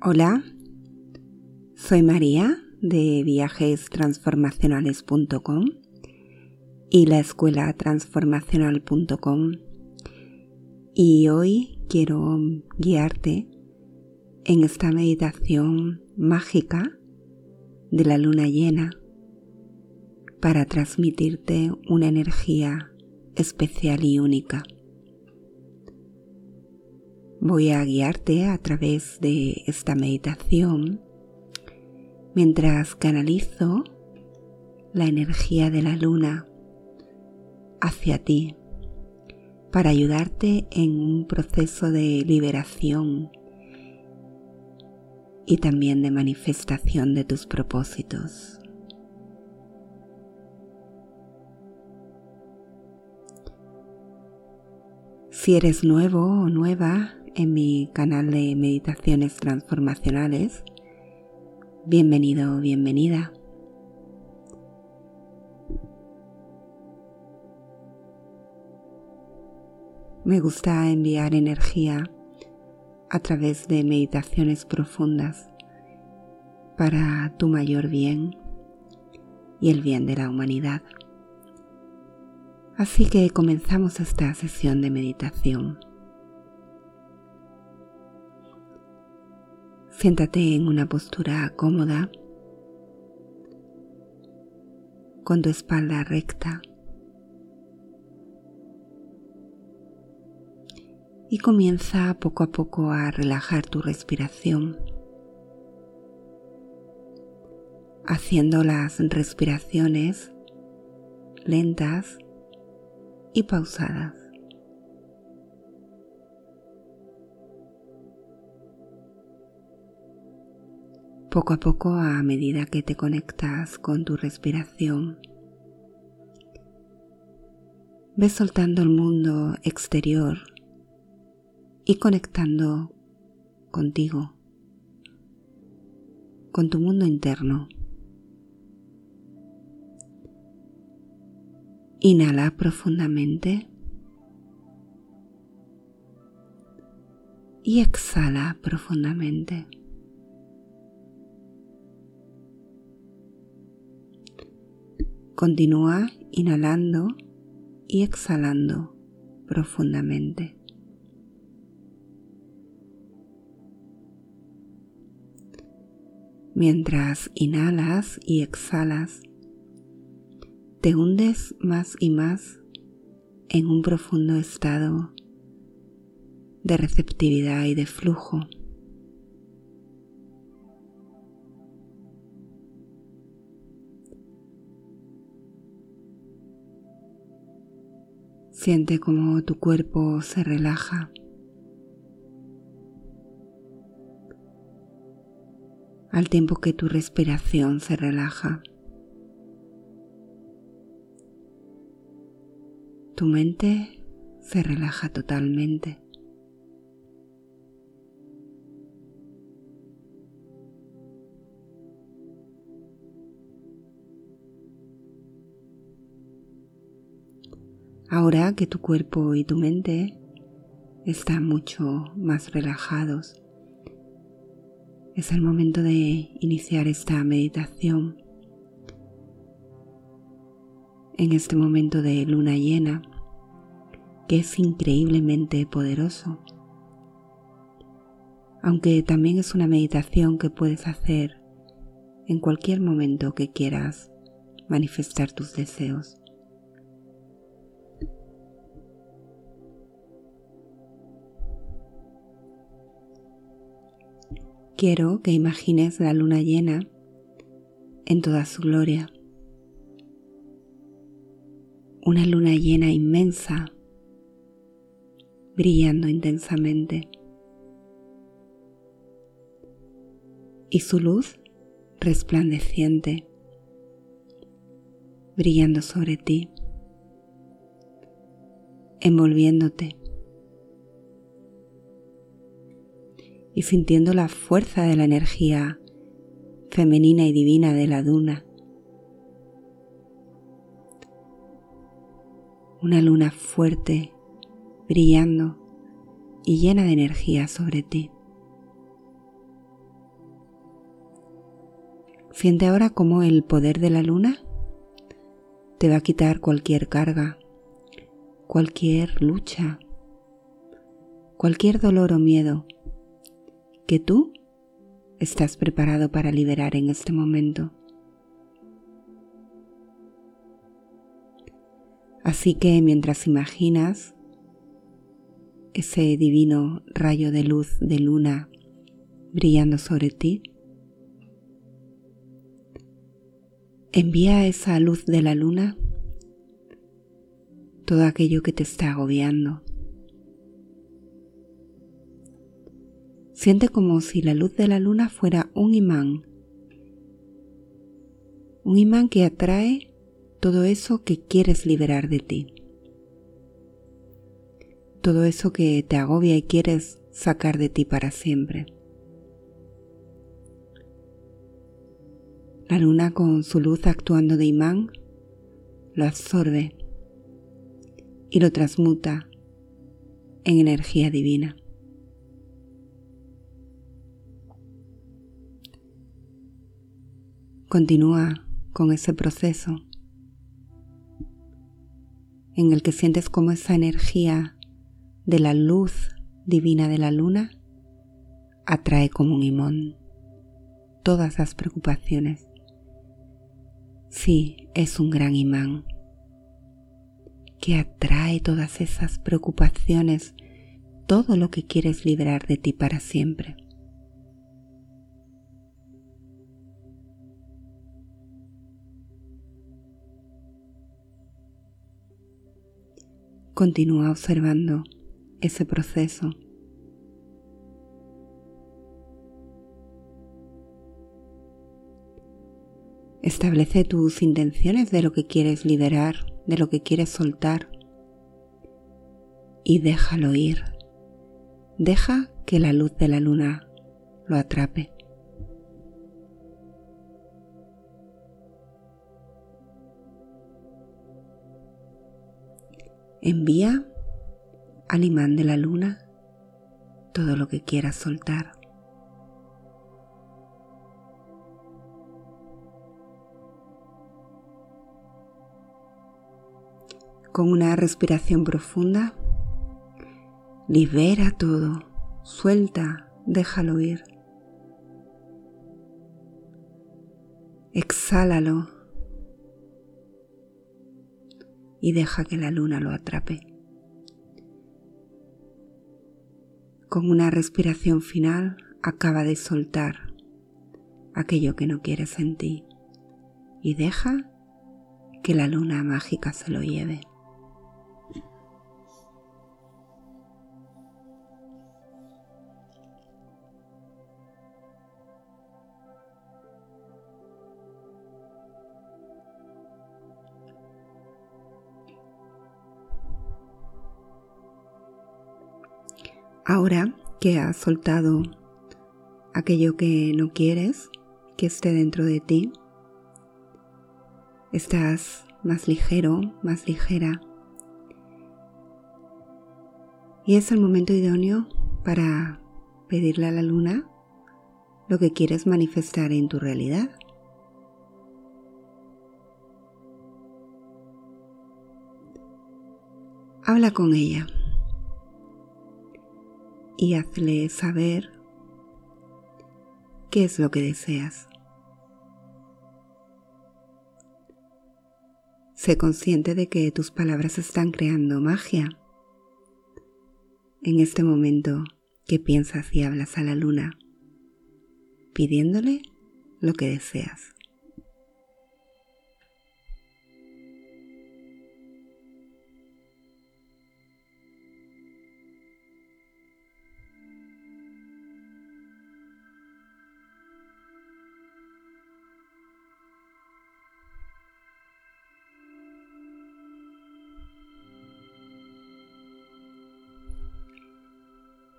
Hola, soy María de viajestransformacionales.com y la escuela transformacional.com y hoy quiero guiarte en esta meditación mágica de la luna llena para transmitirte una energía especial y única. Voy a guiarte a través de esta meditación mientras canalizo la energía de la luna hacia ti para ayudarte en un proceso de liberación y también de manifestación de tus propósitos. Si eres nuevo o nueva en mi canal de meditaciones transformacionales. Bienvenido bienvenida. Me gusta enviar energía a través de meditaciones profundas para tu mayor bien y el bien de la humanidad. Así que comenzamos esta sesión de meditación. Siéntate en una postura cómoda, con tu espalda recta y comienza poco a poco a relajar tu respiración, haciendo las respiraciones lentas y pausadas. Poco a poco a medida que te conectas con tu respiración. Ves soltando el mundo exterior y conectando contigo, con tu mundo interno. Inhala profundamente y exhala profundamente. Continúa inhalando y exhalando profundamente. Mientras inhalas y exhalas, te hundes más y más en un profundo estado de receptividad y de flujo. Siente como tu cuerpo se relaja. al tiempo que tu respiración se relaja. Tu mente se relaja totalmente. Ahora que tu cuerpo y tu mente están mucho más relajados, es el momento de iniciar esta meditación. En este momento de luna llena, que es increíblemente poderoso, aunque también es una meditación que puedes hacer en cualquier momento que quieras manifestar tus deseos. Quiero que imagines la luna llena en toda su gloria. Una luna llena inmensa, brillando intensamente. Y su luz resplandeciente, brillando sobre ti, envolviéndote y sintiendo la fuerza de la energía femenina y divina de la duna. Una luna fuerte, brillando y llena de energía sobre ti. Siente ahora cómo el poder de la luna te va a quitar cualquier carga, cualquier lucha, cualquier dolor o miedo que tú estás preparado para liberar en este momento. Así que mientras imaginas ese divino rayo de luz de luna brillando sobre ti, envía esa luz de la luna todo aquello que te está agobiando. Siente como si la luz de la luna fuera un imán, un imán que atrae todo eso que quieres liberar de ti, todo eso que te agobia y quieres sacar de ti para siempre. La luna con su luz actuando de imán lo absorbe y lo transmuta en energía divina. Continúa con ese proceso en el que sientes como esa energía de la luz divina de la luna atrae como un imón todas las preocupaciones. Sí, es un gran imán que atrae todas esas preocupaciones, todo lo que quieres liberar de ti para siempre. Continúa observando ese proceso. Establece tus intenciones de lo que quieres liberar de lo que quieres soltar y déjalo ir. Deja que la luz de la luna lo atrape. Envía al imán de la luna todo lo que quieras soltar. Con una respiración profunda, libera todo, suelta, déjalo ir. Exhálalo y deja que la luna lo atrape. Con una respiración final acaba de soltar aquello que no quieres en ti y deja que la luna mágica se lo lleve. Ahora que has soltado aquello que no quieres que esté dentro de ti, estás más ligero, más ligera. Y es el momento idóneo para pedirle a la luna lo que quieres manifestar en tu realidad. Habla con ella y hazle saber qué es lo que deseas. Sé consciente de que tus palabras están creando magia. En este momento que piensas y hablas a la luna, pidiéndole lo que deseas.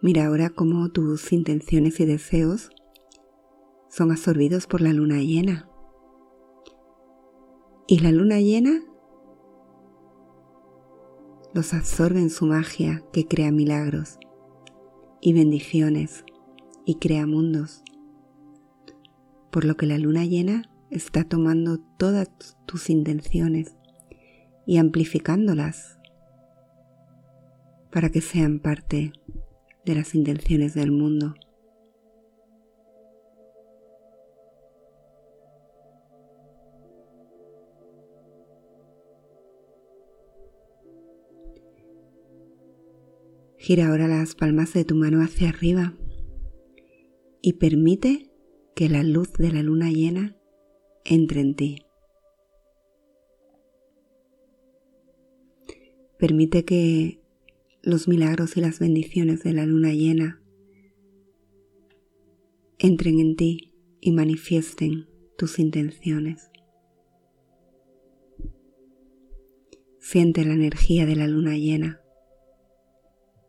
Mira ahora cómo tus intenciones y deseos son absorbidos por la luna llena. Y la luna llena los absorbe en su magia que crea milagros y bendiciones y crea mundos. por lo que la luna llena está tomando todas tus intenciones y amplificándolas para que sean parte de las intenciones del mundo. Gira ahora las palmas de tu mano hacia arriba y permite que la luz de la luna llena entre en ti. Permite que los milagros y las bendiciones de la luna llena entren en ti y manifiesten tus intenciones. Siente la energía de la luna llena.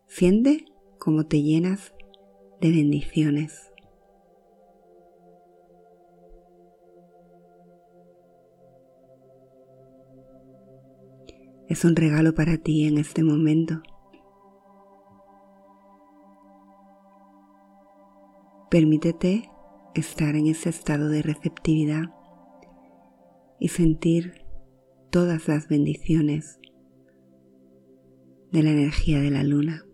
Siente cómo te llenas de bendiciones. Es un regalo para ti en este momento. Permítete estar en ese estado de receptividad y sentir todas las bendiciones de la energía de la luna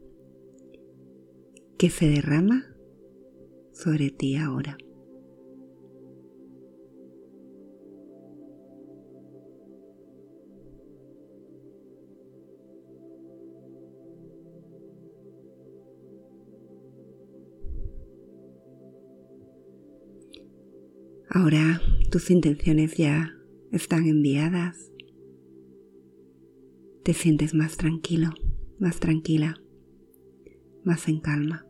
que se derrama sobre ti ahora. Ahora tus intenciones ya están enviadas. Te sientes más tranquilo, más tranquila, más en calma.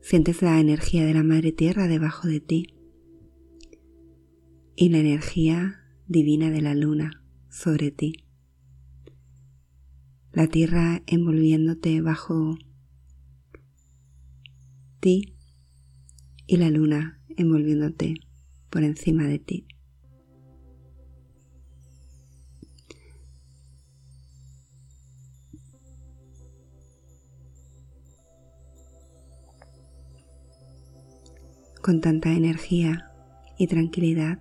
Sientes la energía de la Madre Tierra debajo de ti y la energía divina de la Luna sobre ti. La Tierra envolviéndote bajo ti y la Luna envolviéndote por encima de ti. con tanta energía y tranquilidad.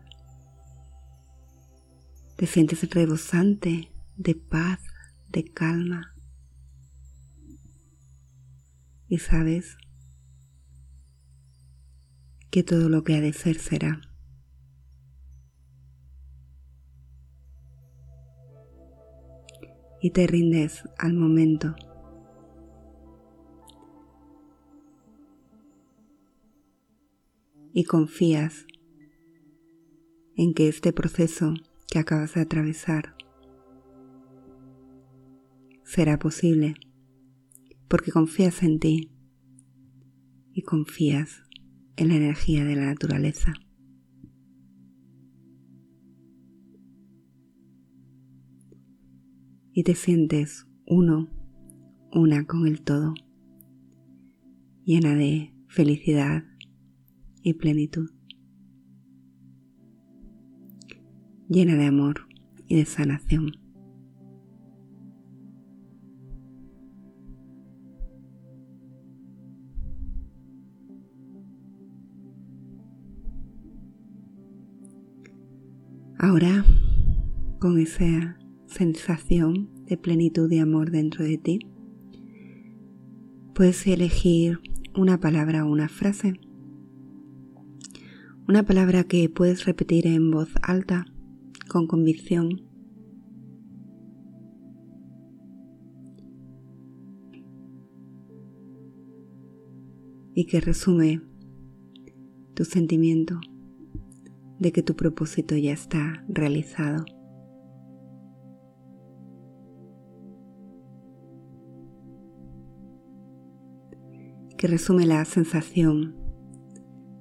Te sientes rebosante de paz, de calma. Y sabes que todo lo que ha de ser será. Y te rindes al momento y confías en que este proceso que acabas de atravesar será posible porque confías en ti y confías en la energía de la naturaleza. Y te sientes uno, una con el todo, llena de felicidad, y plenitud, llena de amor y de sanación. Ahora, con esa sensación de plenitud y amor dentro de ti, puedes elegir una palabra o una frase una palabra que puedes repetir en voz alta, con convicción. Y que resume tu sentimiento de que tu propósito ya está realizado. Que resume la sensación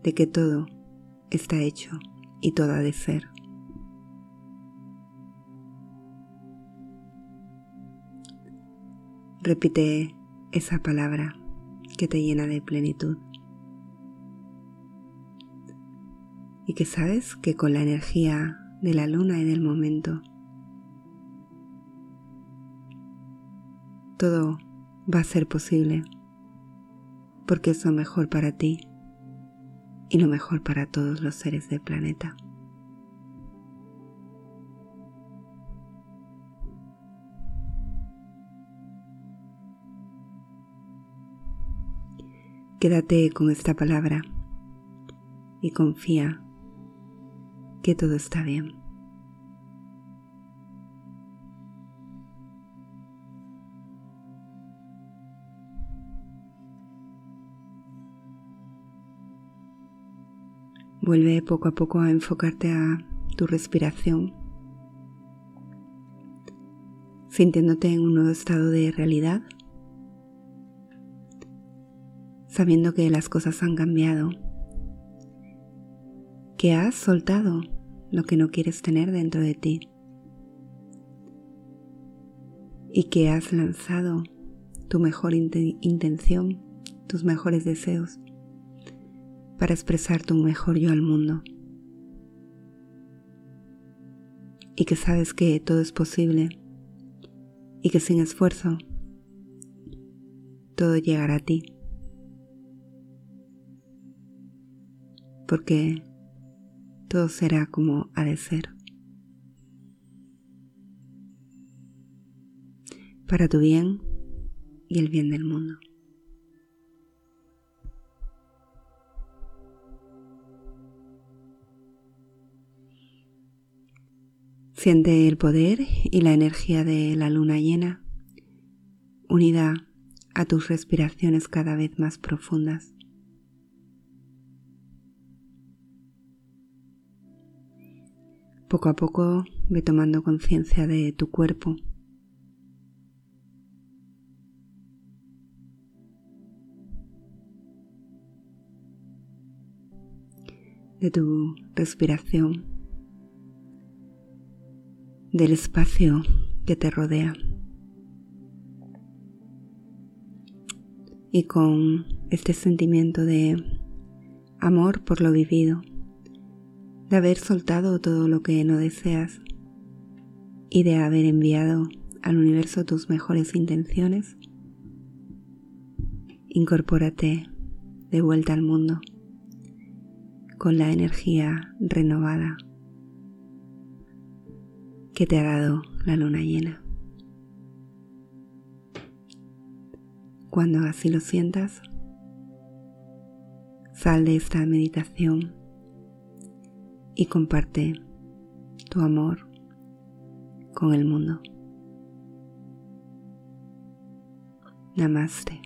de que todo está hecho y todo ha de ser. Repite esa palabra que te llena de plenitud. Y que sabes que con la energía de la luna y del momento, todo va a ser posible porque es lo mejor para ti y lo mejor para todos los seres del planeta. Quédate con esta palabra y confía que todo está bien. Vuelve poco a poco a enfocarte a tu respiración, sintiéndote en un nuevo estado de realidad sabiendo que las cosas han cambiado, que has soltado lo que no quieres tener dentro de ti y que has lanzado tu mejor intención, tus mejores deseos para expresar tu mejor yo al mundo. Y que sabes que todo es posible y que sin esfuerzo todo llegará a ti. porque todo será como ha de ser. Para tu bien y el bien del mundo. Siente el poder y la energía de la luna llena unida a tus respiraciones cada vez más profundas. Poco a poco ve tomando conciencia de tu cuerpo. de tu respiración, del espacio que te rodea. Y con este sentimiento de amor por lo vivido, de haber soltado todo lo que no deseas y de haber enviado al universo tus mejores intenciones, incorpórate de vuelta al mundo con la energía renovada que te ha dado la luna llena. Cuando así lo sientas, sal de esta meditación y comparte tu amor con el mundo. Namaste.